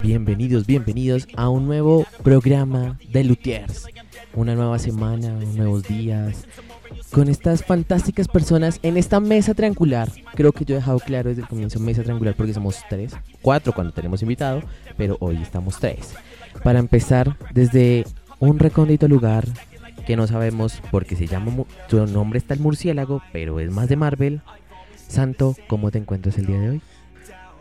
Bienvenidos, bienvenidos a un nuevo programa de Lutiers. Una nueva semana, nuevos días, con estas fantásticas personas en esta mesa triangular. Creo que yo he dejado claro desde el comienzo mesa triangular porque somos tres, cuatro cuando tenemos invitado, pero hoy estamos tres. Para empezar, desde un recóndito lugar que no sabemos porque se llama, su nombre está el murciélago, pero es más de Marvel. Santo, ¿cómo te encuentras el día de hoy?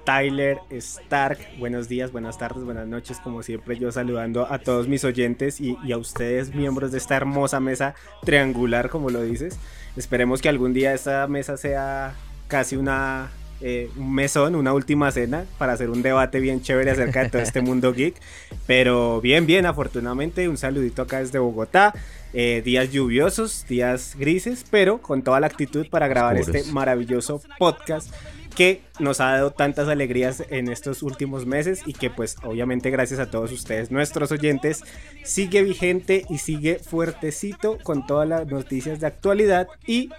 Tyler Stark. Buenos días, buenas tardes, buenas noches, como siempre yo saludando a todos mis oyentes y, a ustedes miembros de esta hermosa mesa triangular, como lo dices. Esperemos que algún día esta mesa sea casi una eh, un mesón, una última cena para hacer un debate bien chévere acerca de todo este mundo geek. Pero bien, bien, afortunadamente, un saludito acá desde Bogotá. Eh, días lluviosos, días grises, pero con toda la actitud para grabar este maravilloso podcast que nos ha dado tantas alegrías en estos últimos meses y que pues obviamente gracias a todos ustedes, nuestros oyentes, sigue vigente y sigue fuertecito con todas las noticias de actualidad y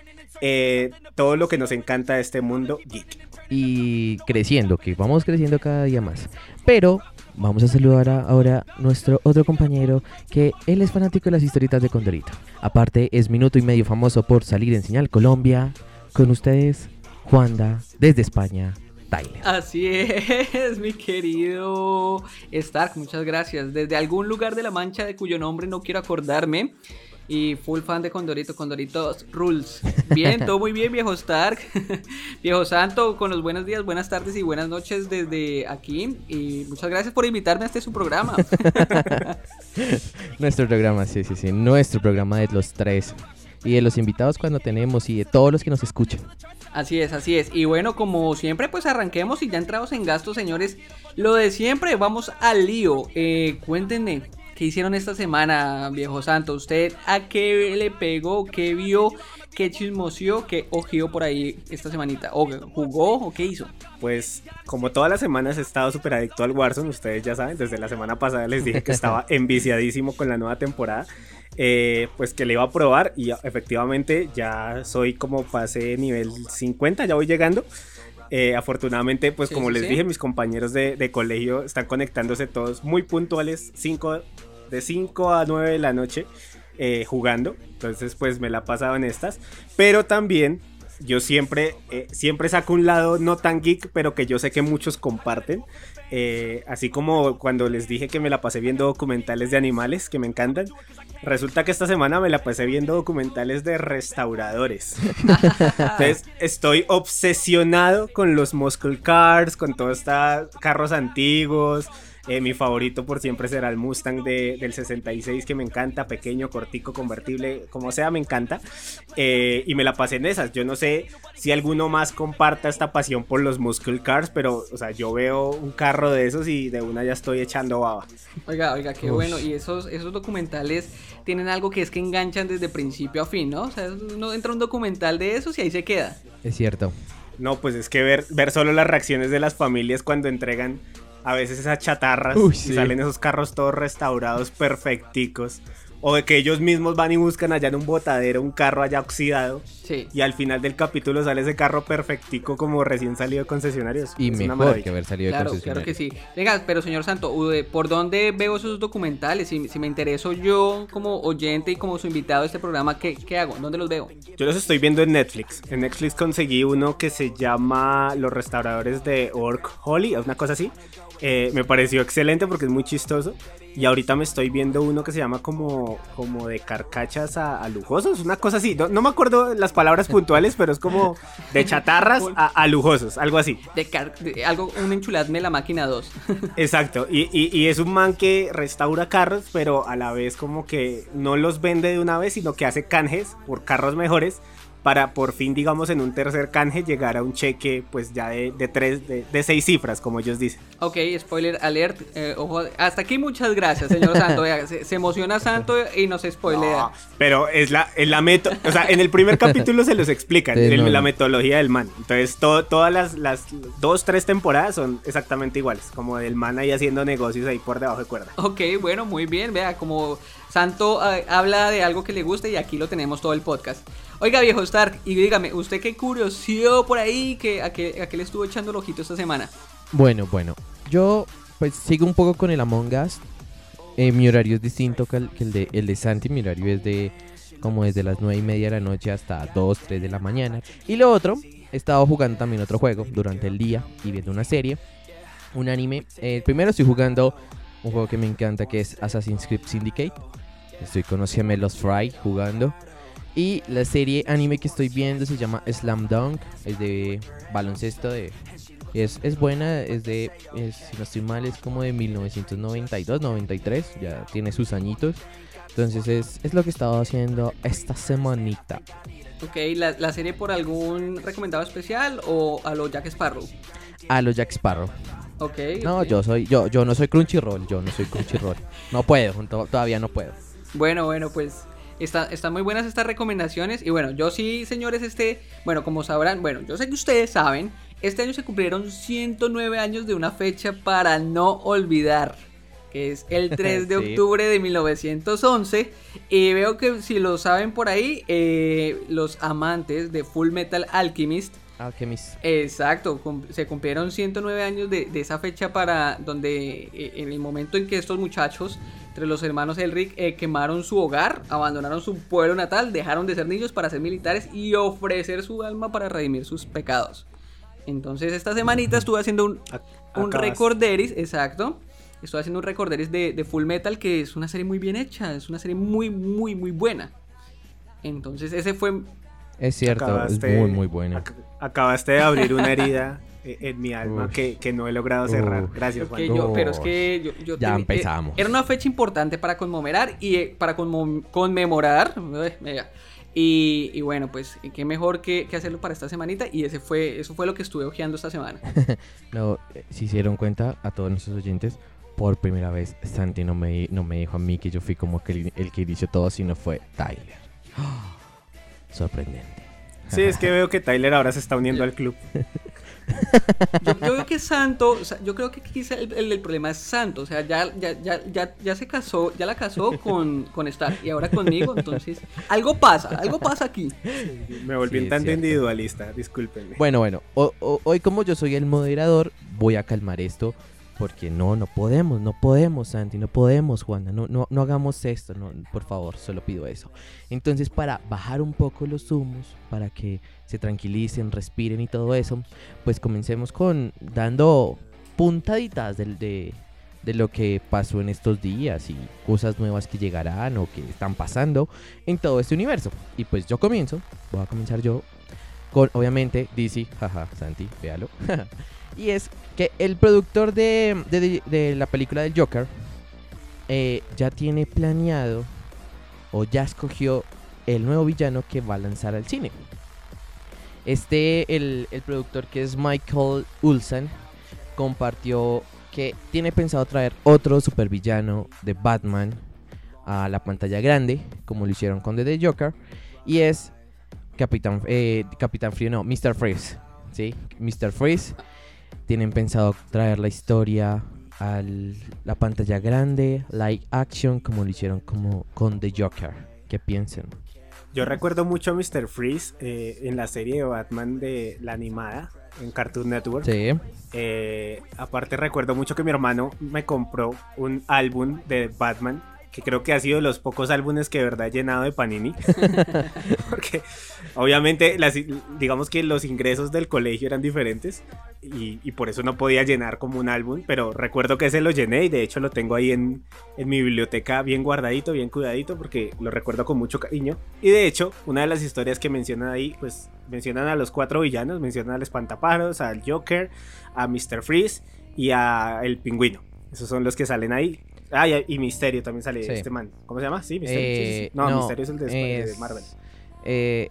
eh, todo lo que nos encanta de este mundo geek. Y creciendo, que vamos creciendo cada día más. Pero vamos a saludar ahora a nuestro otro compañero, que él es fanático de las historietas de Condorito. Aparte es minuto y medio famoso por salir en Señal Colombia. Con ustedes, Juanda, desde España, Tyler. Así es, mi querido Stark, muchas gracias. Desde algún lugar de la mancha de cuyo nombre no quiero acordarme. Y full fan de Condorito, Condoritos Rules. Bien, todo muy bien, viejo Stark. viejo Santo, con los buenos días, buenas tardes y buenas noches desde aquí. Y muchas gracias por invitarme a este su programa. Nuestro programa, sí, sí, sí. Nuestro programa de los tres y de los invitados cuando tenemos y de todos los que nos escuchan. Así es, así es. Y bueno, como siempre, pues arranquemos y ya entrados en gastos, señores. Lo de siempre, vamos al lío. Eh, cuéntenme, ¿qué hicieron esta semana, viejo santo? ¿Usted a qué le pegó? ¿Qué vio? ¿Qué chismoseó? ¿Qué ojió por ahí esta semanita? ¿O jugó o qué hizo? Pues como todas las semanas he estado súper adicto al Warzone, ustedes ya saben, desde la semana pasada les dije que estaba enviciadísimo con la nueva temporada. Eh, pues que le iba a probar y efectivamente ya soy como pase nivel 50, ya voy llegando. Eh, afortunadamente, pues como les dije, mis compañeros de, colegio están conectándose todos muy puntuales, de 5 a 9 de la noche eh, jugando. Entonces, pues me la he pasado en estas. Pero también yo siempre, siempre saco un lado no tan geek, pero que yo sé que muchos comparten. así como cuando les dije que me la pasé viendo documentales de animales que me encantan, Resulta que esta semana me la pasé viendo documentales de restauradores. Entonces estoy obsesionado con los muscle cars, con todos estos carros antiguos, eh, mi favorito por siempre será el Mustang del 66 que me encanta, pequeño, cortico, convertible, como sea, me encanta. Eh, y me la pasé en esas. Yo no sé si alguno más comparta esta pasión por los muscle cars, pero, o sea, yo veo un carro de esos y de una ya estoy echando baba. Oiga, oiga, qué bueno. Y esos, esos documentales tienen algo que es que enganchan desde principio a fin, ¿no? O sea, uno entra un documental de esos y ahí se queda. Es cierto. No, pues es que ver, ver solo las reacciones de las familias cuando entregan a veces esas chatarras y salen esos carros todos restaurados perfecticos. O de que ellos mismos van y buscan allá en un botadero un carro allá oxidado. Sí. Y al final del capítulo sale ese carro perfectico como recién salido de concesionarios. Y mejor que haber salido claro, de Claro que sí. Venga, pero señor Santo, ¿por dónde veo esos documentales? Si, me intereso yo como oyente y como su invitado a este programa, ¿qué, ¿qué hago? ¿Dónde los veo? Yo los estoy viendo en Netflix. En Netflix conseguí uno que se llama Los restauradores de Ork Holly, una cosa así. Eh, me pareció excelente porque es muy chistoso. Y ahorita me estoy viendo uno que se llama como, como de carcachas a, lujosos, una cosa así. No, me acuerdo las palabras puntuales, pero es como de chatarras a, lujosos, algo así. De, algo, un enchuladme la máquina 2. Exacto. Y, y, es un man que restaura carros, pero a la vez como que no los vende de una vez, sino que hace canjes por carros mejores para por fin, digamos, en un tercer canje llegar a un cheque pues ya de, tres, de, seis cifras, como ellos dicen. Ok, spoiler alert. Eh, ojo, hasta aquí muchas gracias, señor Santo. se, emociona Santo y nos spoilea. pero es la, es la meto o sea, en el primer capítulo se los explican, la metodología del man. Entonces, todas las, las dos, tres temporadas son exactamente iguales, como del man ahí haciendo negocios ahí por debajo de cuerda. Ok, bueno, muy bien, vea, como Santo eh, habla de algo que le gusta y aquí lo tenemos todo el podcast. Oiga, viejo Stark, y dígame, ¿usted qué curiosidad por ahí? Que, a, qué, ¿A qué le estuvo echando el ojito esta semana? Bueno, bueno. Yo pues sigo un poco con el Among Us. Eh, mi horario es distinto que el, que el de, el de Santi. Mi horario es de como desde las 9 y media de la noche hasta 2, 3 de la mañana. Y lo otro, he estado jugando también otro juego durante el día y viendo una serie, un anime. Eh, primero estoy jugando un juego que me encanta que es Assassin's Creed Syndicate. Estoy con los Fry jugando. Y la serie anime que estoy viendo se llama Slam Dunk. Es de baloncesto. De, es, es buena. Es de, es- si no estoy mal, es como de 1992, 93. Ya tiene sus añitos. Entonces es, es lo que he estado haciendo esta semanita. Ok, ¿la, la serie por algún recomendado especial o a lo Jack Sparrow? A los Jack Sparrow. Ok. No, yo soy, yo, yo no soy Crunchyroll, yo no soy Crunchyroll. No puedo, to- todavía no puedo. Bueno, bueno, pues está- están muy buenas estas recomendaciones. Y bueno, yo sí, señores, este, bueno, como sabrán, bueno, yo sé que ustedes saben, este año se cumplieron 109 años de una fecha para no olvidar, que es el 3 de Sí. octubre de 1911. Y veo que si lo saben por ahí, eh, los amantes de Full Metal Alchemist Alchemist. Exacto, cum- se cumplieron 109 años de, de esa fecha para donde eh, en el momento en que estos muchachos, entre los hermanos Elric, eh, quemaron su hogar, abandonaron su pueblo natal, dejaron de ser niños para ser militares y ofrecer su alma para redimir sus pecados. Entonces esta semanita estuve haciendo un, recorderis, exacto. Estoy haciendo un recorderis de, de Full Metal que es una serie muy bien hecha, es una serie muy, muy, muy buena. Entonces ese fue Es cierto, Acabaste- es muy, muy bueno. ac- acabaste de abrir una herida en mi alma que, que no he logrado cerrar. Uf. Gracias, Juan. yo- pero es que yo, yo Ya eh, empezamos. era una fecha importante para conmemorar y eh, para conmemorar. eh, Y, y bueno, pues eh, qué mejor que, que hacerlo para esta semanita. Y ese fue, eso fue lo que estuve hojeando esta semana. No, eh, si se dieron cuenta, a todos nuestros oyentes, por primera vez Santi no me, no me dijo a mí que yo fui como que el, el que inició todo, sino fue Tyler. Sorprendente. Sí, es que veo que Tyler ahora se está uniendo al club. Yo, yo veo que Santo, o sea, yo creo que quizá el, el- el problema es Santo. O sea, ya, ya, ya, ya, ya se casó, ya la casó con, con Star y ahora conmigo. Entonces, algo pasa, algo pasa aquí. Me volví Sí, un tanto cierto. individualista, discúlpenme. Bueno, bueno, o- o- hoy como yo soy el moderador, voy a calmar esto. Porque no, no podemos, no podemos, Santi, no podemos, Juana, no, no, no hagamos esto, no, por favor, solo pido eso. Entonces, para bajar un poco los humos, para que se tranquilicen, respiren y todo eso, pues comencemos con dando puntaditas de, de lo que pasó en estos días y cosas nuevas que llegarán o que están pasando en todo este universo. Y pues yo comienzo, voy a comenzar yo con obviamente DC, jaja, Santi, véalo. y es que el productor de, de- de la película del Joker eh, ya tiene planeado o ya escogió el nuevo villano que va a lanzar al cine. Este, el, el productor que es Michael Ulsan, compartió que tiene pensado traer otro supervillano de Batman a la pantalla grande, como lo hicieron con The Joker, y es Capitán, eh, Capitán Frío, no, Mr. Freeze, ¿sí? Mr. Freeze. Tienen pensado traer la historia a la pantalla grande, like action, como lo hicieron como con The Joker. ¿Qué piensan? Yo recuerdo mucho a Mr. Freeze eh, en la serie de Batman de la animada en Cartoon Network. Sí. Eh, aparte recuerdo mucho que mi hermano me compró un álbum de Batman que creo que ha sido de los pocos álbumes que de verdad he llenado de Panini. Porque obviamente las- digamos que los ingresos del colegio eran diferentes y, y por eso no podía llenar como un álbum, pero recuerdo que ese lo llené y de hecho lo tengo ahí en, en mi biblioteca bien guardadito, bien cuidadito porque lo recuerdo con mucho cariño. Y de hecho, una de las historias que mencionan ahí, pues mencionan a los cuatro villanos, mencionan al espantapájaros, al Joker, a Mr. Freeze y a el pingüino. Esos son los que salen ahí. Ah, y, y Misterio también sale Sí. este man. ¿Cómo se llama? Sí, Misterio. sí, sí, sí. Eh, No, Misterio es el de, de Marvel. Eh,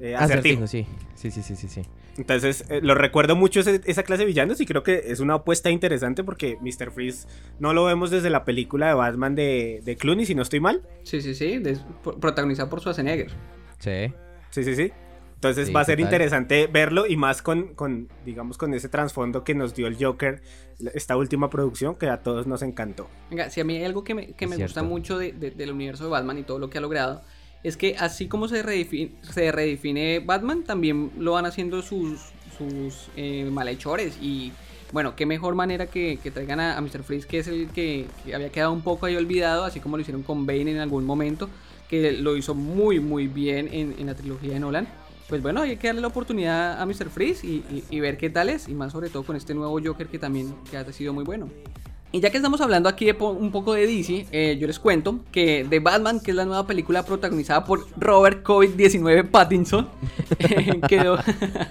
Eh, acertijo, Acertijo. sí. Sí, sí, sí, sí. Entonces, eh, lo recuerdo mucho ese- esa clase de villanos y creo que es una apuesta interesante porque Mr. Freeze no lo vemos desde la película de Batman de, de Clooney, si no estoy mal. Sí, sí, sí, protagonizado por Schwarzenegger. Sí. Sí, sí, sí. Entonces Sí, va a ser total. interesante verlo y más con, con, digamos, con ese trasfondo que nos dio el Joker, esta última producción que a todos nos encantó. Venga, si a mí hay algo que me, que me gusta mucho de- de- del universo de Batman y todo lo que ha logrado, es que así como se redefine, se redefine Batman, también lo van haciendo sus, sus eh, malhechores y bueno, qué mejor manera que, que traigan a, Mr. Freeze, que es el que, había quedado un poco ahí olvidado, así como lo hicieron con Bane en algún momento, que lo hizo muy, muy bien en, en la trilogía de Nolan. Pues bueno, hay que darle la oportunidad a Mr. Freeze y, y, ver qué tal es, y más sobre todo con este nuevo Joker que también que ha sido muy bueno. Y ya que estamos hablando aquí un poco de DC, eh, yo les cuento que The Batman, que es la nueva película protagonizada por Robert COVID-19 Pattinson, eh, quedó,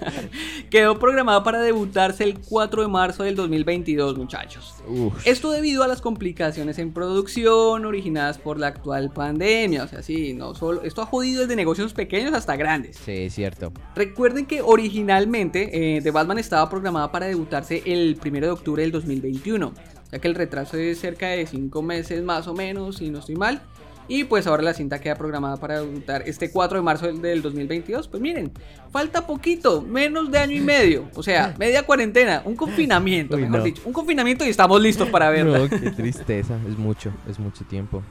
quedó programada para debutarse el 4 de marzo del 2022, muchachos. Esto debido a las complicaciones en producción originadas por la actual pandemia. O sea, sí, no solo. Esto ha jodido desde negocios pequeños hasta grandes. Sí, es cierto. Recuerden que originalmente eh, The Batman estaba programada para debutarse el 1 de octubre del 2021 ya que el retraso es cerca de 5 meses más o menos, si no estoy mal. Y pues ahora la cinta queda programada para debutar este 4 de marzo del 2022. Pues miren, falta poquito, menos de año y medio. O sea, media cuarentena, un confinamiento, mejor dicho. Un confinamiento y estamos listos para verla. No, qué tristeza, es mucho, es mucho tiempo.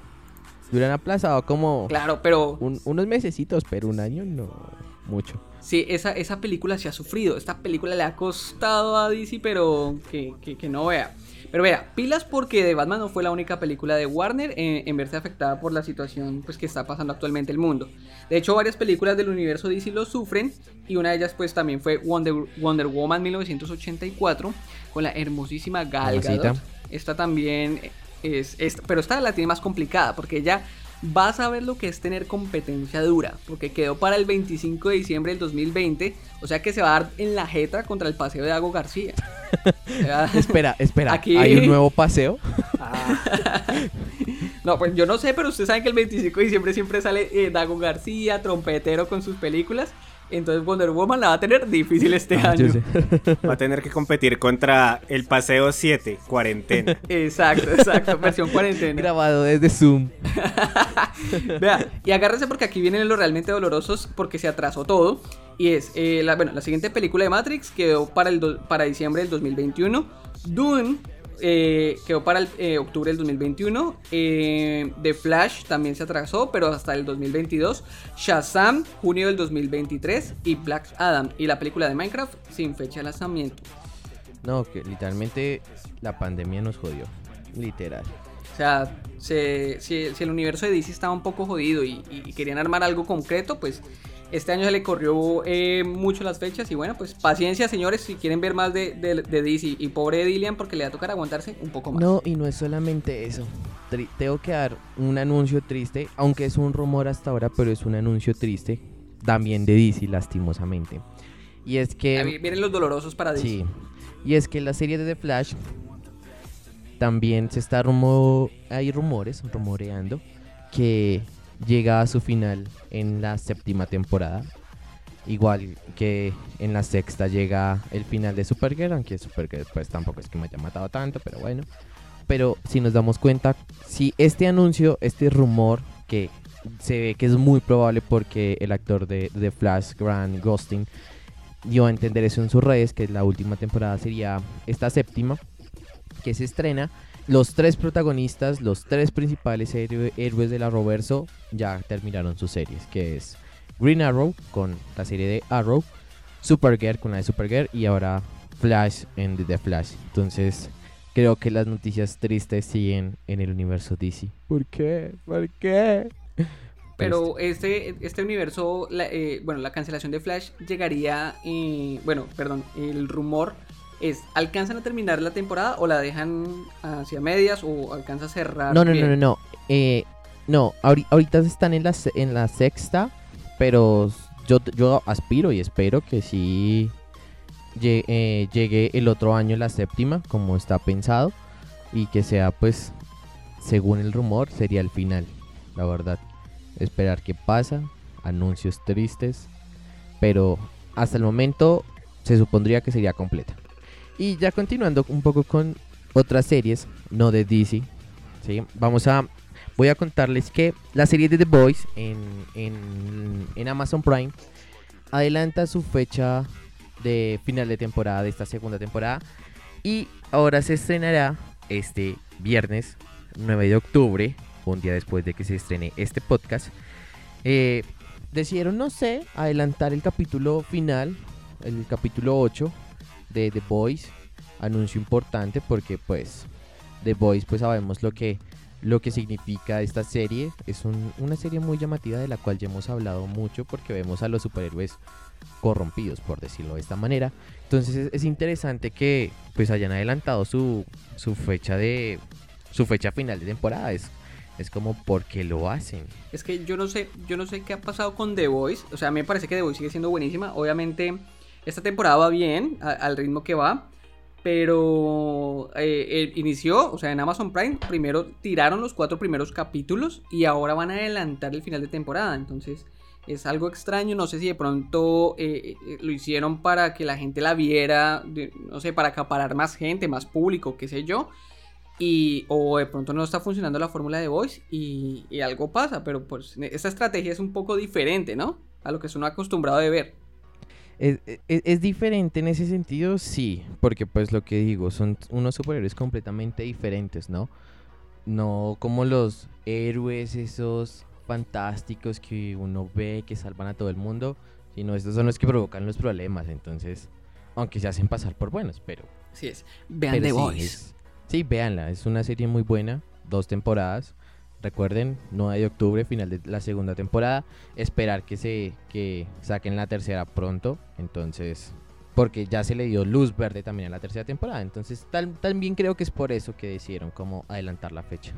Hubieran aplazado como claro, pero unos mesecitos, pero un año no, mucho. Sí, esa, esa película se ha sufrido. Esta película le ha costado a DC, pero que, que no vea. Pero vea, pilas porque The Batman no fue la única película de Warner en, verse afectada por la situación pues, que está pasando actualmente el mundo. De hecho, varias películas del universo DC lo sufren y una de ellas pues también fue Wonder, Wonder Woman 1984 con la hermosísima Gal Gadot. Esta también es, es, pero esta la tiene más complicada porque ella vas a ver lo que es tener competencia dura, porque quedó para el 25 de diciembre del 2020, o sea que se va a dar en la jeta contra el paseo de Dago García. espera, espera, Aquí... ¿hay un nuevo paseo? Ah. no, pues yo no sé, pero ustedes saben que el 25 de diciembre siempre sale eh, Dago García, trompetero con sus películas. Entonces Wonder Woman la va a tener difícil este ah, año. Va a tener que competir contra el Paseo 7, cuarentena. Exacto, exacto, versión cuarentena. Grabado desde Zoom. Vea, y agárrense porque aquí vienen los realmente dolorosos porque se atrasó todo. Y es, eh, la, bueno, la siguiente película de Matrix quedó para, el para diciembre del 2021. Dune eh, quedó para el, eh, octubre del 2021. Eh, The Flash también se atrasó, pero hasta el 2022. Shazam, junio del 2023. Y Black Adam y la película de Minecraft sin fecha de lanzamiento. No, que literalmente la pandemia nos jodió. Literal. O sea, si, el universo de DC estaba un poco jodido y querían armar algo concreto, pues este año se le corrió eh, mucho las fechas y bueno, pues paciencia señores si quieren ver más de, de, DC y pobre Dillian porque le va a tocar aguantarse un poco más. No, y no es solamente eso. tengo que dar un anuncio triste, aunque es un rumor hasta ahora, pero es un anuncio triste también de DC lastimosamente. Y es que... vienen los dolorosos para DC. Sí. Y es que la serie de The Flash también se está rumor... Hay rumores, rumoreando, que llega a su final en la séptima temporada. Igual que en la sexta llega el final de Supergirl, aunque Supergirl pues tampoco es que me haya matado tanto, pero bueno. Pero si nos damos cuenta, si este anuncio, este rumor que se ve que es muy probable porque el actor de, The Flash, Grant Ghosting, dio a entender eso en sus redes, que la última temporada sería esta séptima, que se estrena, los tres protagonistas, los tres principales héroes de la Roverso ya terminaron sus series, que es Green Arrow con la serie de Arrow, Supergirl con la de Supergirl y ahora Flash en The Flash. Entonces, creo que las noticias tristes siguen en el universo DC. ¿Por qué? ¿Por qué? Pero este, este universo, eh, bueno, la cancelación de Flash llegaría, eh, bueno, perdón, el rumor es, ¿alcanzan a terminar la temporada o la dejan hacia medias o alcanza a cerrar? No, no, no, no, no. Eh, no, ahorita están en la, en la sexta, pero yo, yo aspiro y espero que sí eh, llegue el otro año la séptima, como está pensado, y que sea pues, según el rumor, sería el final, la verdad. Esperar qué pasa, anuncios tristes, pero hasta el momento se supondría que sería completa. Y ya continuando un poco con otras series, no de DC, ¿sí? vamos a voy a contarles que la serie de The Boys en, en, Amazon Prime adelanta su fecha de final de temporada de esta segunda temporada y ahora se estrenará este viernes 9 de octubre, un día después de que se estrene este podcast. Eh, decidieron, no sé, adelantar el capítulo final, el capítulo 8 de The Boys anuncio importante porque pues The Voice pues sabemos lo que lo que significa esta serie. Es una serie muy llamativa de la cual ya hemos hablado mucho porque vemos a los superhéroes corrompidos, por decirlo de esta manera. Entonces es, interesante que pues hayan adelantado su, su fecha de su fecha final de temporada. Es, es como porque lo hacen. Es que yo no sé, yo no sé qué ha pasado con The Voice. O sea, a mí me parece que The Voice sigue siendo buenísima. Obviamente, esta temporada va bien, al ritmo que va pero eh, inició, o sea, en Amazon Prime, primero tiraron los cuatro primeros capítulos y ahora van a adelantar el final de temporada. Entonces es algo extraño, no sé si de pronto eh, eh, lo hicieron para que la gente la viera, no sé, para acaparar más gente, más público, qué sé yo. Y, o de pronto no está funcionando la fórmula de Voice y, y algo pasa, pero pues esta estrategia es un poco diferente, ¿no? A lo que uno acostumbrado de ver. Es, diferente en ese sentido, sí, porque pues lo que digo, son unos superhéroes completamente diferentes, ¿no? No como los héroes esos fantásticos que uno ve que salvan a todo el mundo, sino estos son los que provocan los problemas, entonces, aunque se hacen pasar por buenos, pero... Sí es, vean The Voice. sí, véanla, es una serie muy buena, dos temporadas, Recuerden, 9 de octubre, final de la segunda temporada. Esperar que se que saquen la tercera pronto. Entonces, porque ya se le dio luz verde también a la tercera temporada. Entonces, también creo que es por eso que decidieron como adelantar la fecha.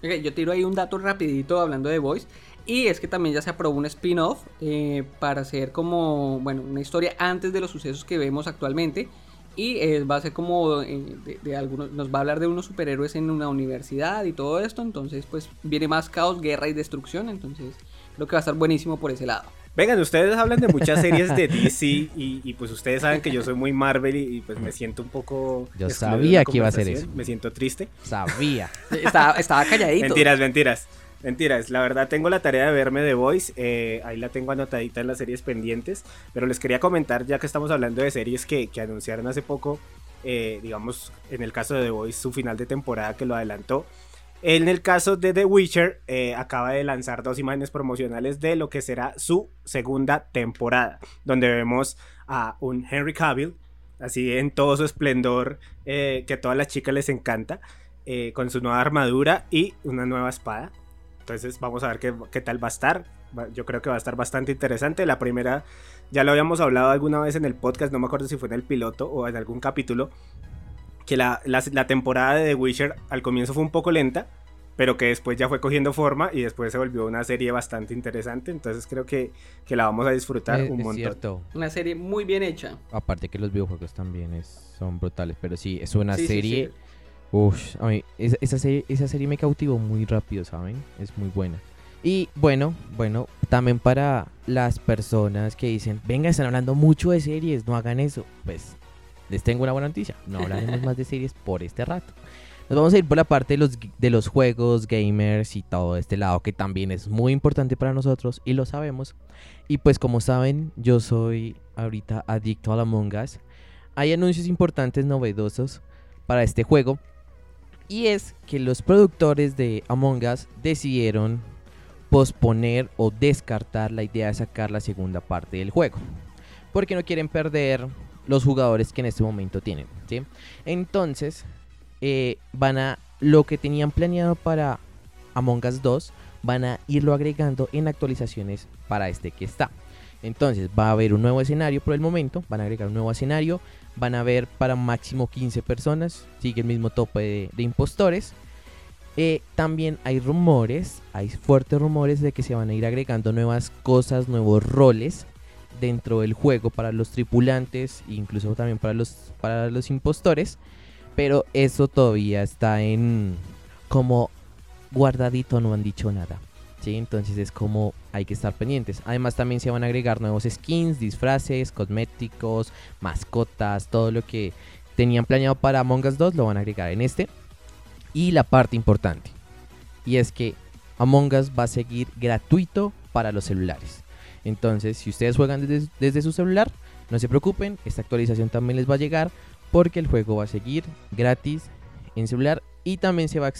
yo tiro ahí un dato rapidito hablando de Voice. Y es que también ya se aprobó un spin-off eh, para hacer como, bueno, una historia antes de los sucesos que vemos actualmente. Y eh, va a ser como eh, de, algunos, nos va a hablar de unos superhéroes en una universidad y todo esto. Entonces, pues viene más caos, guerra y destrucción. Entonces, creo que va a estar buenísimo por ese lado. Vengan, ustedes hablan de muchas series de DC y, pues ustedes saben que yo soy muy Marvel y, pues me siento un poco... Yo sabía que iba a ser eso. Me siento triste. Sabía. estaba, estaba calladito. Mentiras, mentiras. Mentiras, la verdad tengo la tarea de verme The Voice, eh, ahí la tengo anotadita en las series pendientes, pero les quería comentar, ya que estamos hablando de series que, anunciaron hace poco, eh, digamos, en el caso de The Voice, su final de temporada que lo adelantó. En el caso de The Witcher, eh, acaba de lanzar dos imágenes promocionales de lo que será su segunda temporada, donde vemos a un Henry Cavill, así en todo su esplendor, que a todas las chicas les encanta, con su nueva armadura y una nueva espada. Entonces vamos a ver qué, tal va a estar. Yo creo que va a estar bastante interesante. La primera, ya lo habíamos hablado alguna vez en el podcast, no me acuerdo si fue en el piloto o en algún capítulo, que la, temporada de The Witcher al comienzo fue un poco lenta, pero que después ya fue cogiendo forma y después se volvió una serie bastante interesante. Entonces creo que, la vamos a disfrutar un montón. Cierto. Una serie muy bien hecha. Aparte que los videojuegos también son brutales, pero sí, es una serie... Uf, a mí, esa, serie, esa serie me cautivó muy rápido, ¿saben? Es muy buena. Y bueno, bueno, también para las personas que dicen, venga, están hablando mucho de series, no hagan eso. Pues les tengo una buena noticia, no hablaremos más de series por este rato. Nos vamos a ir por la parte de los, de los juegos, gamers y todo este lado que también es muy importante para nosotros y lo sabemos. Y pues como saben, yo soy ahorita adicto a la Among Us. Hay anuncios importantes, novedosos para este juego y es que los productores de Among Us decidieron posponer o descartar la idea de sacar la segunda parte del juego. Porque no quieren perder los jugadores que en este momento tienen. Entonces, eh, van a. Lo que tenían planeado para Among Us 2, van a irlo agregando en actualizaciones para este que está. Entonces, va a haber un nuevo escenario por el momento. Van a agregar un nuevo escenario van a ver para máximo 15 personas, sigue el mismo tope de, impostores. Eh, también hay rumores, hay fuertes rumores de que se van a ir agregando nuevas cosas, nuevos roles dentro del juego para los tripulantes, incluso también para los, para los impostores. Pero eso todavía está en como guardadito, no han dicho nada. Entonces es como hay que estar pendientes. Además también se van a agregar nuevos skins, disfraces, cosméticos, mascotas, todo lo que tenían planeado para Among Us 2 lo van a agregar en este. Y la parte importante, y es que Among Us va a seguir gratuito para los celulares. Entonces, si ustedes juegan desde, desde su celular, no se preocupen, esta actualización también les va a llegar porque el juego va a seguir gratis en celular y también se va a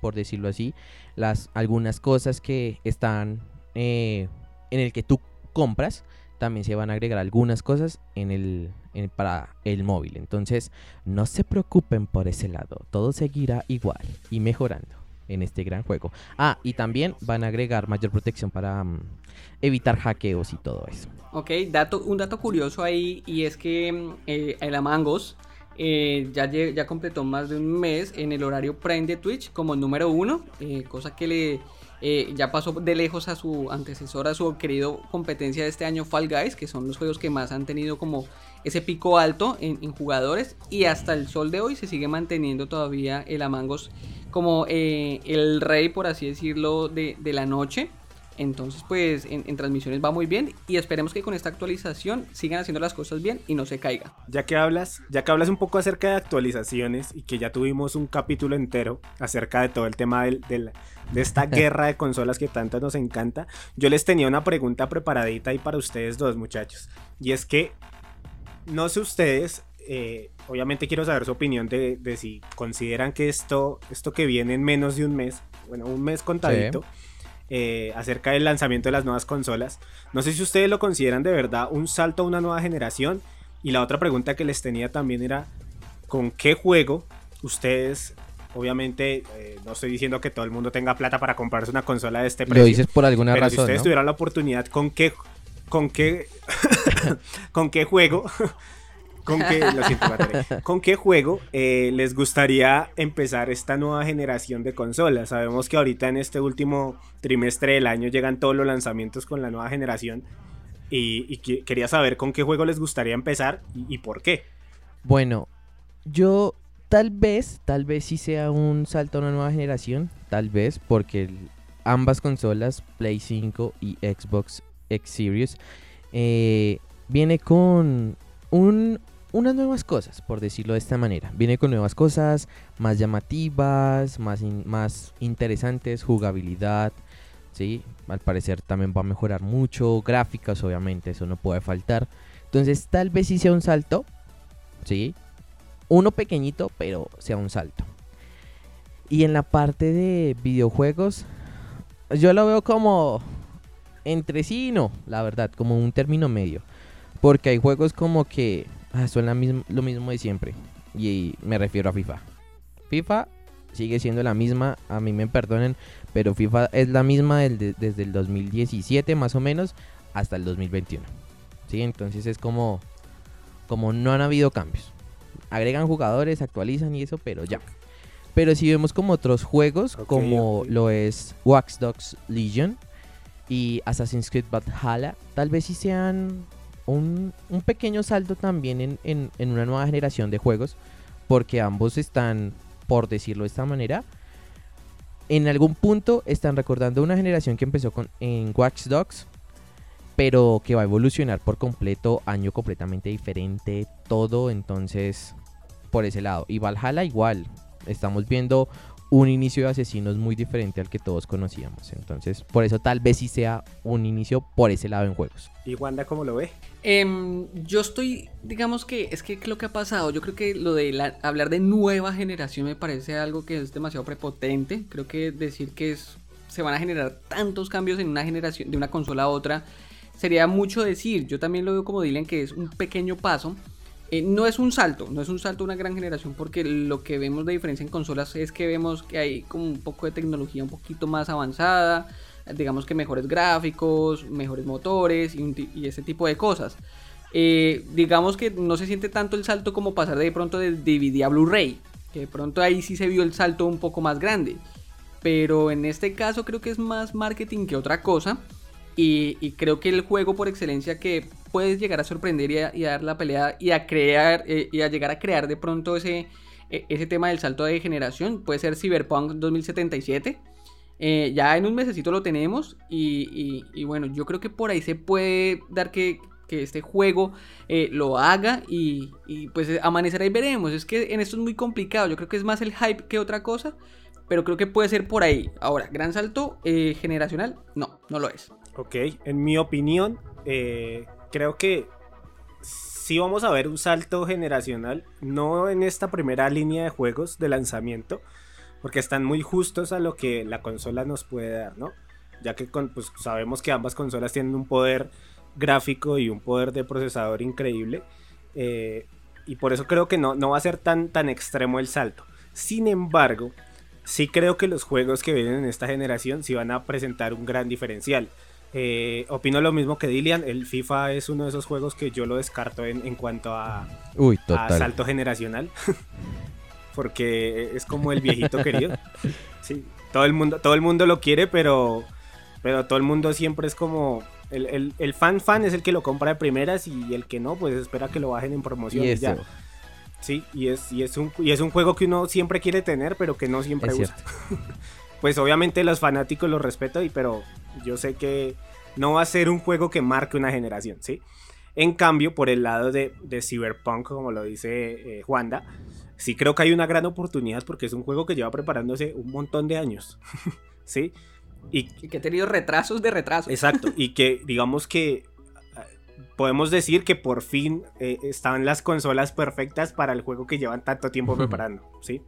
por decirlo así, las algunas cosas que están eh, en el que tú compras. también se van a agregar algunas cosas en el, para el móvil. Entonces, no se preocupen por ese lado. Todo seguirá igual y mejorando en este gran juego. Ah, y también van a agregar mayor protección para mm, evitar hackeos y todo eso. Ok, dato, un dato curioso ahí y es que mm, eh, el Amangos eh, ya, ya completó más de un mes en el horario Prime de Twitch como número uno, eh, cosa que le eh, ya pasó de lejos a su antecesor, a su querido competencia de este año Fall Guys, que son los juegos que más han tenido como ese pico alto en, jugadores y hasta el sol de hoy se sigue manteniendo todavía el Amangos como el rey, por así decirlo, de, de la noche. Entonces, pues en, transmisiones va muy bien y esperemos que con esta actualización sigan haciendo las cosas bien y no se caiga. Ya que hablas, ya que hablas un poco acerca de actualizaciones y que ya tuvimos un capítulo entero acerca de todo el tema del, de esta guerra de consolas que tanto nos encanta, yo les tenía una pregunta preparadita ahí para ustedes dos muchachos. Y es que, no sé ustedes, eh, obviamente quiero saber su opinión de, si consideran que esto, esto que viene en menos de un mes, bueno, un mes contadito, eh, acerca del lanzamiento de las nuevas consolas. No sé si ustedes lo consideran de verdad un salto a una nueva generación. Y la otra pregunta que les tenía también era, ¿con qué juego ustedes Obviamente, eh, no estoy diciendo que todo el mundo tenga plata para comprarse una consola de este precio. Lo dices por alguna pero razón. Si ustedes tuvieran la oportunidad, ¿con qué, con qué, con qué juego ¿Con qué, ¿Con qué juego eh, les gustaría empezar esta nueva generación de consolas? Sabemos que ahorita en este último trimestre del año llegan todos los lanzamientos con la nueva generación. Y, quería saber con qué juego les gustaría empezar y, por qué. Bueno, yo tal vez, tal vez sí sea un salto a una nueva generación. Tal vez porque ambas consolas, Play 5 y Xbox X Series, eh, viene con un, unas nuevas cosas, por decirlo de esta manera. Viene con nuevas cosas, más llamativas, más, más interesantes, jugabilidad, ¿sí? Al parecer también va a mejorar mucho, gráficas obviamente, eso no puede faltar. Entonces tal vez sí sea un salto, ¿sí? Uno pequeñito, pero sea un salto. Y en la parte de videojuegos, yo lo veo como entre sí no, la verdad, como un término medio. Porque hay juegos como que Ah, son lo mismo de siempre. Y me refiero a FIFA. FIFA sigue siendo la misma, a mí me perdonen, pero FIFA es la misma desde el 2017 más o menos hasta el 2021. ¿Sí? Entonces es como, como no han habido cambios. Agregan jugadores, actualizan y eso, pero ya. Pero si vemos como otros juegos, como lo es Wax Dogs Legion y Assassin's Creed Valhalla, tal vez sí sean un, pequeño salto también en, una nueva generación de juegos, porque ambos están, por decirlo de esta manera, en algún punto están recordando una generación que empezó con, en Watch Dogs, pero que va a evolucionar por completo, año completamente diferente, todo, entonces, por ese lado. Y Valhalla igual, estamos viendo un inicio de asesinos muy diferente al que todos conocíamos. Entonces, por eso tal vez sí sea un inicio por ese lado en juegos. ¿Y Wanda cómo lo ve? Em, yo estoy, digamos que es que lo que ha pasado, yo creo que lo de hablar de nueva generación me parece algo que es demasiado prepotente. Creo que decir que es, se van a generar tantos cambios en una generación, de una consola a otra, sería mucho decir. Yo también lo veo como Dylan que es un pequeño paso eh, no es un salto, no es un salto una gran generación porque lo que vemos de diferencia en consolas es que vemos que hay como un poco de tecnología un poquito más avanzada, digamos que mejores gráficos, mejores motores y, ese tipo de cosas. Eh, digamos que no se siente tanto el salto como pasar de pronto de DVD a Blu-ray, que de pronto ahí sí se vio el salto un poco más grande. Pero en este caso creo que es más marketing que otra cosa. Y, creo que el juego por excelencia que puedes llegar a sorprender y a, dar la pelea y a crear eh, y a llegar a crear de pronto ese, e, ese tema del salto de generación puede ser Cyberpunk 2077. Eh, ya en un mesecito lo tenemos y, bueno, yo creo que por ahí se puede dar que, este juego eh, lo haga y, pues amanecerá y veremos. Es que en esto es muy complicado, yo creo que es más el hype que otra cosa, pero creo que puede ser por ahí. Ahora, gran salto generacional, no, no lo es. Ok, en mi opinión, eh, creo que sí vamos a ver un salto generacional, no en esta primera línea de juegos de lanzamiento, porque están muy justos a lo que la consola nos puede dar, ¿no? Ya que pues, sabemos que ambas consolas tienen un poder gráfico y un poder de procesador increíble. Eh, y por eso creo que no, no va a ser tan, tan extremo el salto. Sin embargo, sí creo que los juegos que vienen en esta generación sí van a presentar un gran diferencial. Eh, opino lo mismo que Dilian, el FIFA es uno de esos juegos que yo lo descarto en, cuanto a, salto generacional. Porque es como el viejito querido. Sí, todo el mundo, todo el mundo lo quiere, pero, pero todo el mundo siempre es como el, fan fan es el que lo compra de primeras y el que no, pues espera que lo bajen en promoción. Y ya. Sí, y es, y, es un, y es un juego que uno siempre quiere tener, pero que no siempre gusta. pues obviamente los fanáticos los respeto, y, pero yo sé que no va a ser un juego que marque una generación, ¿sí? En cambio, por el lado de, de Cyberpunk, como lo dice eh, Juanda, sí creo que hay una gran oportunidad porque es un juego que lleva preparándose un montón de años, ¿sí? Y, que ha tenido retrasos de retrasos. Exacto, y que digamos que eh, podemos decir que por fin eh, están las consolas perfectas para el juego que llevan tanto tiempo preparando, ¿sí?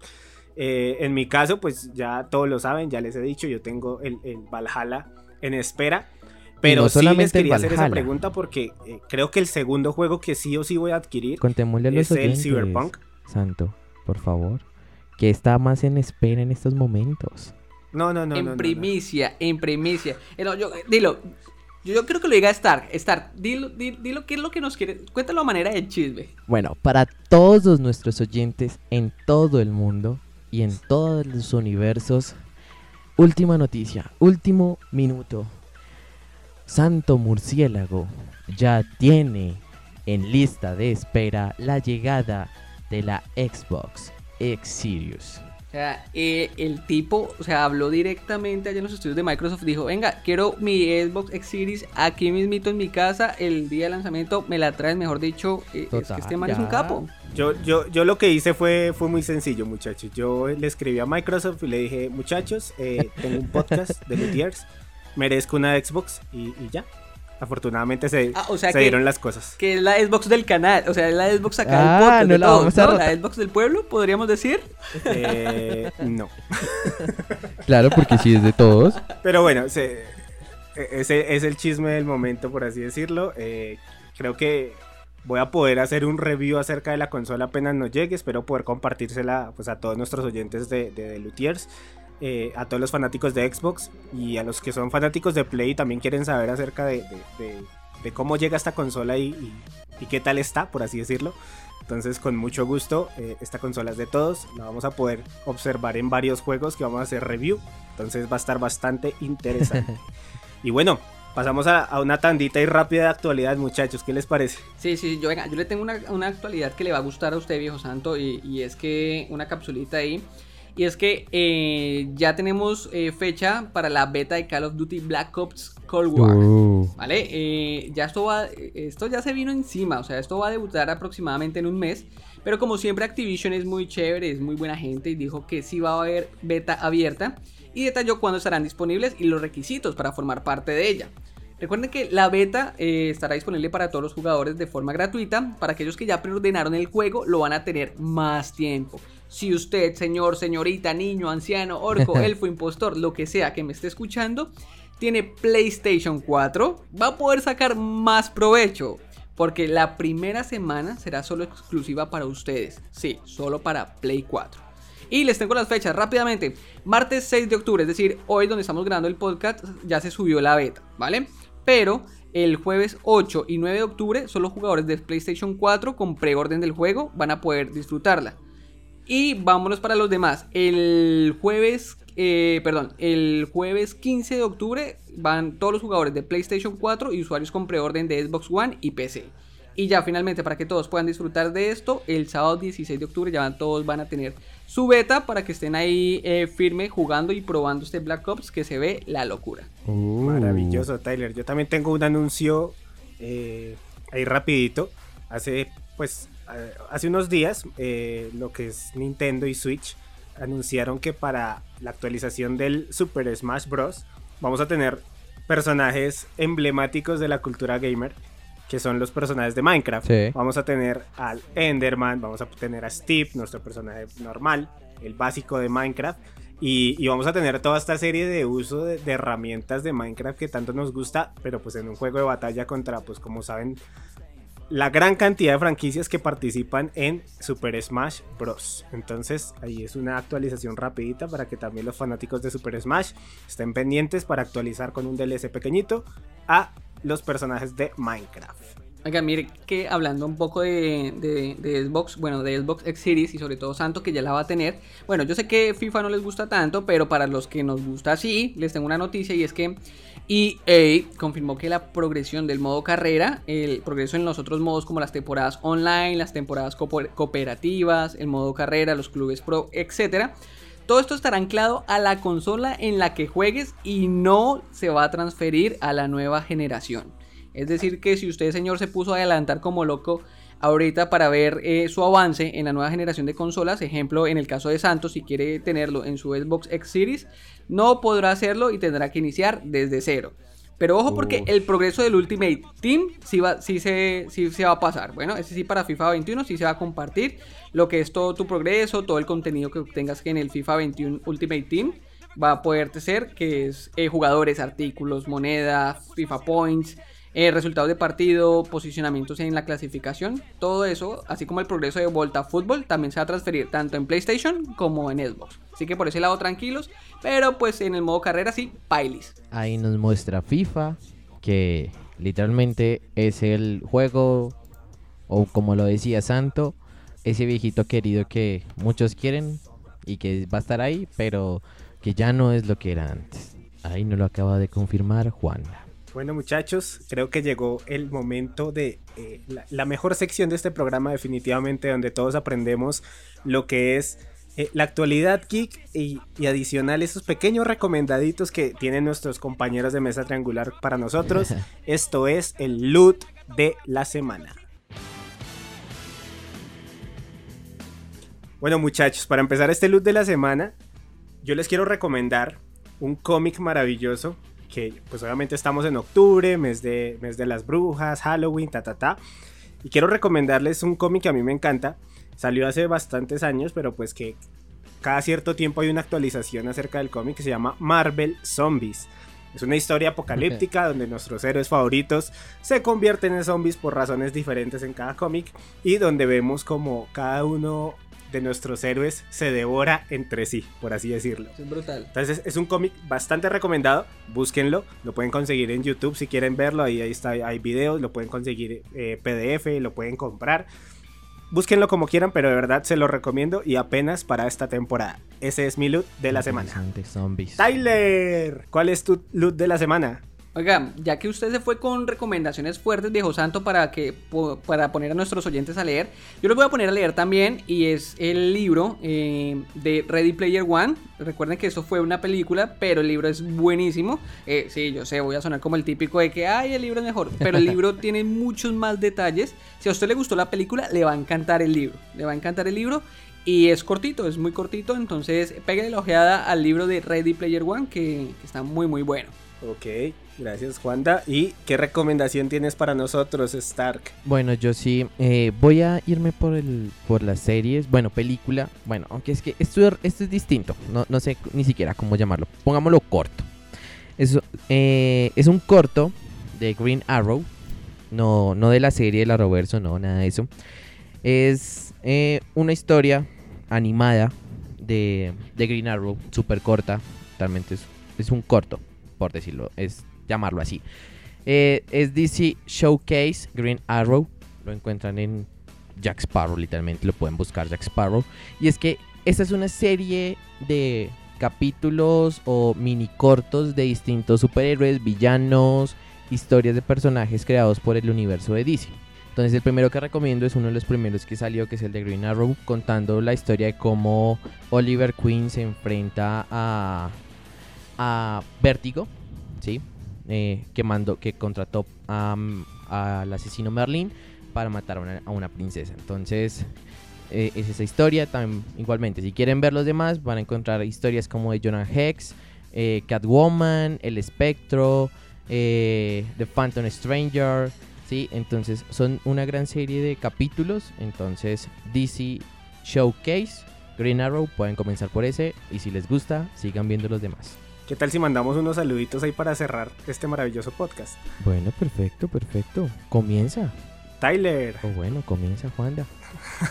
Eh, en mi caso, pues ya todos lo saben, ya les he dicho, yo tengo el, Valhalla en espera. Pero sí les quería hacer esa pregunta porque creo que el segundo juego que sí o sí voy a adquirir es el Cyberpunk. Santo, por favor. Que está más en espera en estos momentos. No, no, no. En primicia, en primicia. Eh, yo, dilo. Yo, creo que lo diga Stark. Stark, dilo, dilo, qué es lo que nos quiere. Cuéntalo a manera de chisme. Bueno, para todos nuestros oyentes en todo el mundo y en todos los universos, última noticia, último minuto. Santo Murciélago ya tiene en lista de espera la llegada de la Xbox X Series. O sea, eh, el tipo, o sea, habló directamente allá en los estudios de Microsoft. Dijo, venga, quiero mi Xbox X Series aquí mismito en mi casa. El día de lanzamiento me la traen, mejor dicho. Eh, es que este man es un capo. Yo, yo, yo lo que hice fue, fue muy sencillo, muchachos. Yo le escribí a Microsoft y le dije, muchachos, eh, tengo un podcast de Lutiers, merezco una Xbox y, y ya. Afortunadamente se, ah, se dieron las cosas. Que es la Xbox del canal, o sea, es la Xbox acá ah, del podcast. No, la, Xbox del pueblo, podríamos decir. Eh, no. claro, porque sí es de todos. Pero bueno, ese es el chisme del momento, por así decirlo. Eh, creo que voy a poder hacer un review acerca de la consola apenas nos llegue. Espero poder compartírsela pues, a todos nuestros oyentes de, de, Lutiers. Eh, a todos los fanáticos de Xbox y a los que son fanáticos de Play y también quieren saber acerca de, cómo llega esta consola y, qué tal está, por así decirlo. Entonces, con mucho gusto, eh, esta consola es de todos. La vamos a poder observar en varios juegos que vamos a hacer review. Entonces, va a estar bastante interesante. y bueno, pasamos a, una tandita y rápida de actualidad, muchachos. ¿Qué les parece? Sí, sí, yo, venga, yo le tengo una, actualidad que le va a gustar a usted, viejo santo. Y, y es que una capsulita ahí y es que eh, ya tenemos eh, fecha para la beta de Call of Duty Black Ops Cold War. Uh. ¿Vale? Eh, ya esto va. Esto ya se vino encima. O sea, esto va a debutar aproximadamente en un mes. Pero como siempre, Activision es muy chévere, es muy buena gente. Y dijo que sí va a haber beta abierta. Y detalló cuándo estarán disponibles y los requisitos para formar parte de ella. Recuerden que la beta estará disponible para todos los jugadores de forma gratuita. Para aquellos que ya preordenaron el juego, lo van a tener más tiempo. Si usted, señor, señorita, niño, anciano, orco, elfo, impostor, lo que sea que me esté escuchando, tiene PlayStation 4, va a poder sacar más provecho. Porque la primera semana será solo exclusiva para ustedes. Sí, solo para Play 4. Y les tengo las fechas rápidamente. Martes 6 de octubre, es decir, hoy donde estamos grabando el podcast, ya se subió la beta, ¿vale? Pero el jueves 8 y 9 de octubre, solo jugadores de PlayStation 4 con preorden del juego van a poder disfrutarla. Y vámonos para los demás. El jueves, eh, perdón, el jueves 15 de octubre van todos los jugadores de PlayStation 4 y usuarios con preorden de Xbox One y PC. Y ya finalmente, para que todos puedan disfrutar de esto, el sábado 16 de octubre ya todos van a tener su beta para que estén ahí eh, firme jugando y probando este Black Ops que se ve la locura. Uh. Maravilloso, Tyler. Yo también tengo un anuncio eh, ahí rapidito. Hace pues hace unos días, eh, lo que es Nintendo y Switch anunciaron que para la actualización del Super Smash Bros. vamos a tener personajes emblemáticos de la cultura gamer, que son los personajes de Minecraft. Vamos a tener al Enderman, vamos a tener a Steve, nuestro personaje normal, el básico de Minecraft. Y, vamos a tener toda esta serie de uso de, herramientas de Minecraft que tanto nos gusta, pero pues en un juego de batalla contra, pues como saben, la gran cantidad de franquicias que participan en Super Smash Bros. Entonces ahí es una actualización rapidita para que también los fanáticos de Super Smash estén pendientes para actualizar con un DLC pequeñito a los personajes de Minecraft. Oiga, mire que hablando un poco de, de, Xbox, bueno, de Xbox X Series y sobre todo Santo que ya la va a tener. Bueno, yo sé que FIFA no les gusta tanto, pero para los que nos gusta sí, les tengo una noticia y es que EA confirmó que la progresión del modo carrera, el progreso en los otros modos como las temporadas online, las temporadas cooperativas, el modo carrera, los clubes pro, etcétera, todo esto estará anclado a la consola en la que juegues y no se va a transferir a la nueva generación. Es decir, que si usted, señor, se puso a adelantar como loco ahorita para ver eh, su avance en la nueva generación de consolas, ejemplo, en el caso de Santos, si quiere tenerlo en su Xbox X Series, no podrá hacerlo y tendrá que iniciar desde cero. Pero ojo porque el progreso del Ultimate Team sí, va, sí, se, sí se va a pasar. Bueno, ese sí para FIFA 21 sí se va a compartir lo que es todo tu progreso, todo el contenido que obtengas en el FIFA 21 Ultimate Team va a poderte ser, que es eh, jugadores, artículos, monedas, FIFA Points, eh, resultados de partido, posicionamientos en la clasificación, todo eso, así como el progreso de Volta Fútbol, también se va a transferir tanto en PlayStation como en Xbox. Así que por ese lado tranquilos, pero pues en el modo carrera sí, pailis. Ahí nos muestra FIFA, que literalmente es el juego, o como lo decía Santo, ese viejito querido que muchos quieren y que va a estar ahí, pero que ya no es lo que era antes. Ahí nos lo acaba de confirmar Juan. Bueno muchachos, creo que llegó el momento de eh, la, mejor sección de este programa definitivamente donde todos aprendemos lo que es eh, la actualidad geek y, y, adicional esos pequeños recomendaditos que tienen nuestros compañeros de mesa triangular para nosotros. Esto es el loot de la semana. Bueno muchachos, para empezar este loot de la semana, yo les quiero recomendar un cómic maravilloso que pues obviamente estamos en octubre, mes de, mes de las brujas, Halloween, ta, ta, ta. Y quiero recomendarles un cómic que a mí me encanta. Salió hace bastantes años, pero pues que cada cierto tiempo hay una actualización acerca del cómic que se llama Marvel Zombies. Es una historia apocalíptica donde nuestros héroes favoritos se convierten en zombies por razones diferentes en cada cómic y donde vemos como cada uno de nuestros héroes se devora entre sí, por así decirlo. Es brutal. Entonces es un cómic bastante recomendado, búsquenlo, lo pueden conseguir en YouTube si quieren verlo, ahí, ahí está, hay videos, lo pueden conseguir eh, PDF, lo pueden comprar. Búsquenlo como quieran, pero de verdad se lo recomiendo y apenas para esta temporada. Ese es mi loot de la semana. Tyler, ¿cuál es tu loot de la semana? Oiga, ya que usted se fue con recomendaciones fuertes, viejo santo, para que para poner a nuestros oyentes a leer, yo los voy a poner a leer también y es el libro eh, de Ready Player One. Recuerden que eso fue una película, pero el libro es buenísimo. Eh, sí, yo sé, voy a sonar como el típico de que, ay, el libro es mejor, pero el libro tiene muchos más detalles. Si a usted le gustó la película, le va a encantar el libro. Le va a encantar el libro. Y es cortito, es muy cortito, entonces pégale la ojeada al libro de Ready Player One que está muy muy bueno. Ok. Gracias, Juanda. ¿Y qué recomendación tienes para nosotros, Stark? Bueno, yo sí eh, voy a irme por el por las series, bueno, película. Bueno, aunque es que esto, es distinto, no, no, sé ni siquiera cómo llamarlo. Pongámoslo corto. Es, eh, es un corto de Green Arrow, no, no de la serie de la Roverso, no, nada de eso. Es eh, una historia animada de, de Green Arrow, súper corta, realmente es, es un corto, por decirlo. Es llamarlo así. Eh, es DC Showcase Green Arrow. Lo encuentran en Jack Sparrow, literalmente lo pueden buscar Jack Sparrow. Y es que esta es una serie de capítulos o mini cortos de distintos superhéroes, villanos, historias de personajes creados por el universo de DC. Entonces el primero que recomiendo es uno de los primeros que salió, que es el de Green Arrow, contando la historia de cómo Oliver Queen se enfrenta a, a Vértigo, ¿sí? eh, que, mandó, que contrató al asesino Merlin para matar a una, princesa. Entonces, eh, es esa historia. También, igualmente, si quieren ver los demás, van a encontrar historias como de Jonah Hex, eh, Catwoman, El Espectro, The Phantom Stranger. ¿sí? Entonces, son una gran serie de capítulos. Entonces, DC Showcase Green Arrow, pueden comenzar por ese y si les gusta, sigan viendo los demás. ¿Qué tal si mandamos unos saluditos ahí para cerrar este maravilloso podcast? Bueno, perfecto, perfecto. Comienza. Tyler. O bueno, comienza Juanda.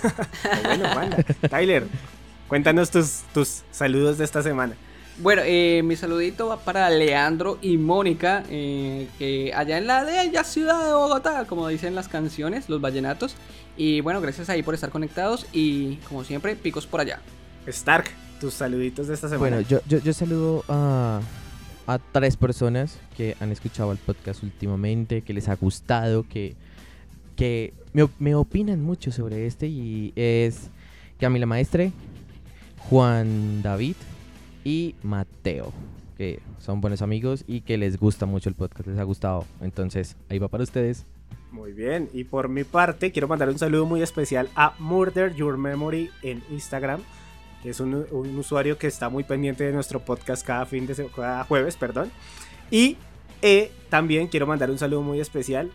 O bueno, Juanda. Tyler, cuéntanos tus, tus saludos de esta semana. Bueno, eh, mi saludito va para Leandro y Mónica, eh, que allá en la bella ciudad de Bogotá, como dicen las canciones, los vallenatos. Y bueno, gracias ahí por estar conectados y como siempre, picos por allá. Stark, tus saluditos de esta semana. Bueno, yo, yo, yo saludo a, a tres personas que han escuchado el podcast últimamente, que les ha gustado, que, que me, me opinan mucho sobre este y es Camila Maestre, Juan David y Mateo, que son buenos amigos y que les gusta mucho el podcast, les ha gustado. Entonces, ahí va para ustedes. Muy bien, y por mi parte quiero mandar un saludo muy especial a Murder Your Memory en Instagram, es un, un usuario que está muy pendiente de nuestro podcast cada fin de cada jueves, perdón. Y eh, también quiero mandar un saludo muy especial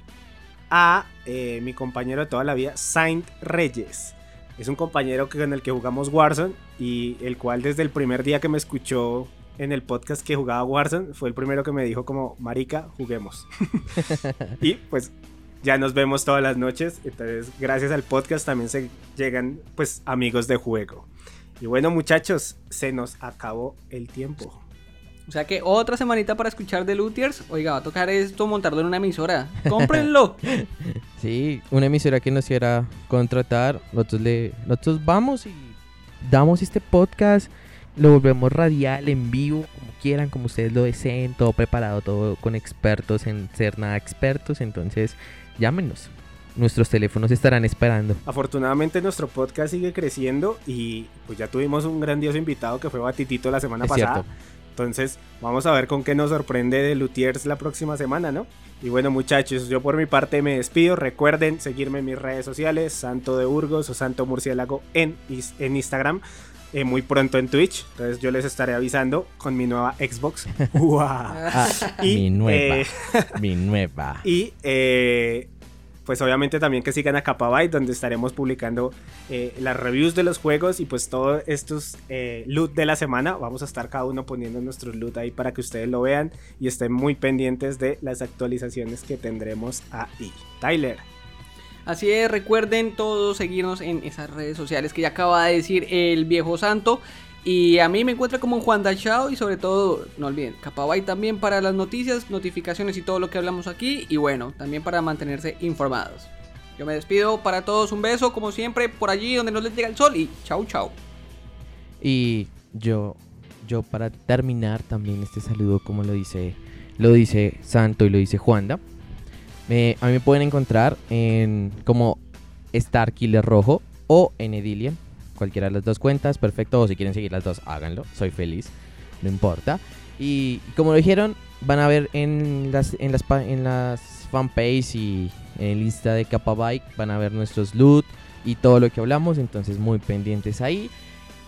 a eh, mi compañero de toda la vida, Saint Reyes. Es un compañero que- con el que jugamos Warzone y el cual desde el primer día que me escuchó en el podcast que jugaba Warzone fue el primero que me dijo como, marica, juguemos. y pues ya nos vemos todas las noches. Entonces, gracias al podcast también se llegan pues amigos de juego. Y bueno, muchachos, se nos acabó el tiempo. O sea que otra semanita para escuchar The Luthiers. Oiga, va a tocar esto montarlo en una emisora. ¡Cómprenlo! Sí, una emisora que nos quiera contratar, nosotros le nosotros vamos y damos este podcast, lo volvemos radial en vivo, como quieran, como ustedes lo deseen, todo preparado, todo con expertos en ser nada expertos, entonces llámenos. Nuestros teléfonos estarán esperando. Afortunadamente nuestro podcast sigue creciendo y pues ya tuvimos un grandioso invitado que fue Batitito la semana Es pasada. cierto. Entonces, vamos a ver con qué nos sorprende de Lutiers la próxima semana, ¿no? Y bueno, muchachos, yo por mi parte me despido. Recuerden seguirme en mis redes sociales, Santo de Burgos o Santo Murciélago en, en Instagram. eh, muy pronto en Twitch. Entonces, yo les estaré avisando con mi nueva Xbox. ¡Guau! Ah, Y, mi nueva, eh, mi nueva. y eh, pues obviamente también que sigan a Capabyte donde estaremos publicando eh, las reviews de los juegos y pues todos estos eh, loot de la semana. Vamos a estar cada uno poniendo nuestros loot ahí para que ustedes lo vean y estén muy pendientes de las actualizaciones que tendremos ahí. Tyler. Así es, recuerden todos seguirnos en esas redes sociales que ya acaba de decir el viejo santo. Y a mí me encuentra como Juan Dachao y sobre todo, no olviden, Capabay también para las noticias, notificaciones y todo lo que hablamos aquí. Y bueno, también para mantenerse informados. Yo me despido para todos, un beso como siempre por allí donde no les llega el sol y chau chau. Y yo, yo para terminar también este saludo, como lo dice, lo dice Santo y lo dice Juanda. A mí me pueden encontrar en como Star Killer Rojo o en Edilian. Cualquiera de las dos cuentas, perfecto. O si quieren seguir las dos, háganlo. Soy feliz. No importa. Y como lo dijeron, van a ver en las, en las, en las fanpage y en lista de Capabike, van a ver nuestros loot y todo lo que hablamos. Entonces, muy pendientes ahí.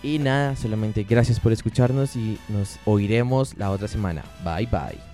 Y nada, solamente gracias por escucharnos y nos oiremos la otra semana. Bye bye.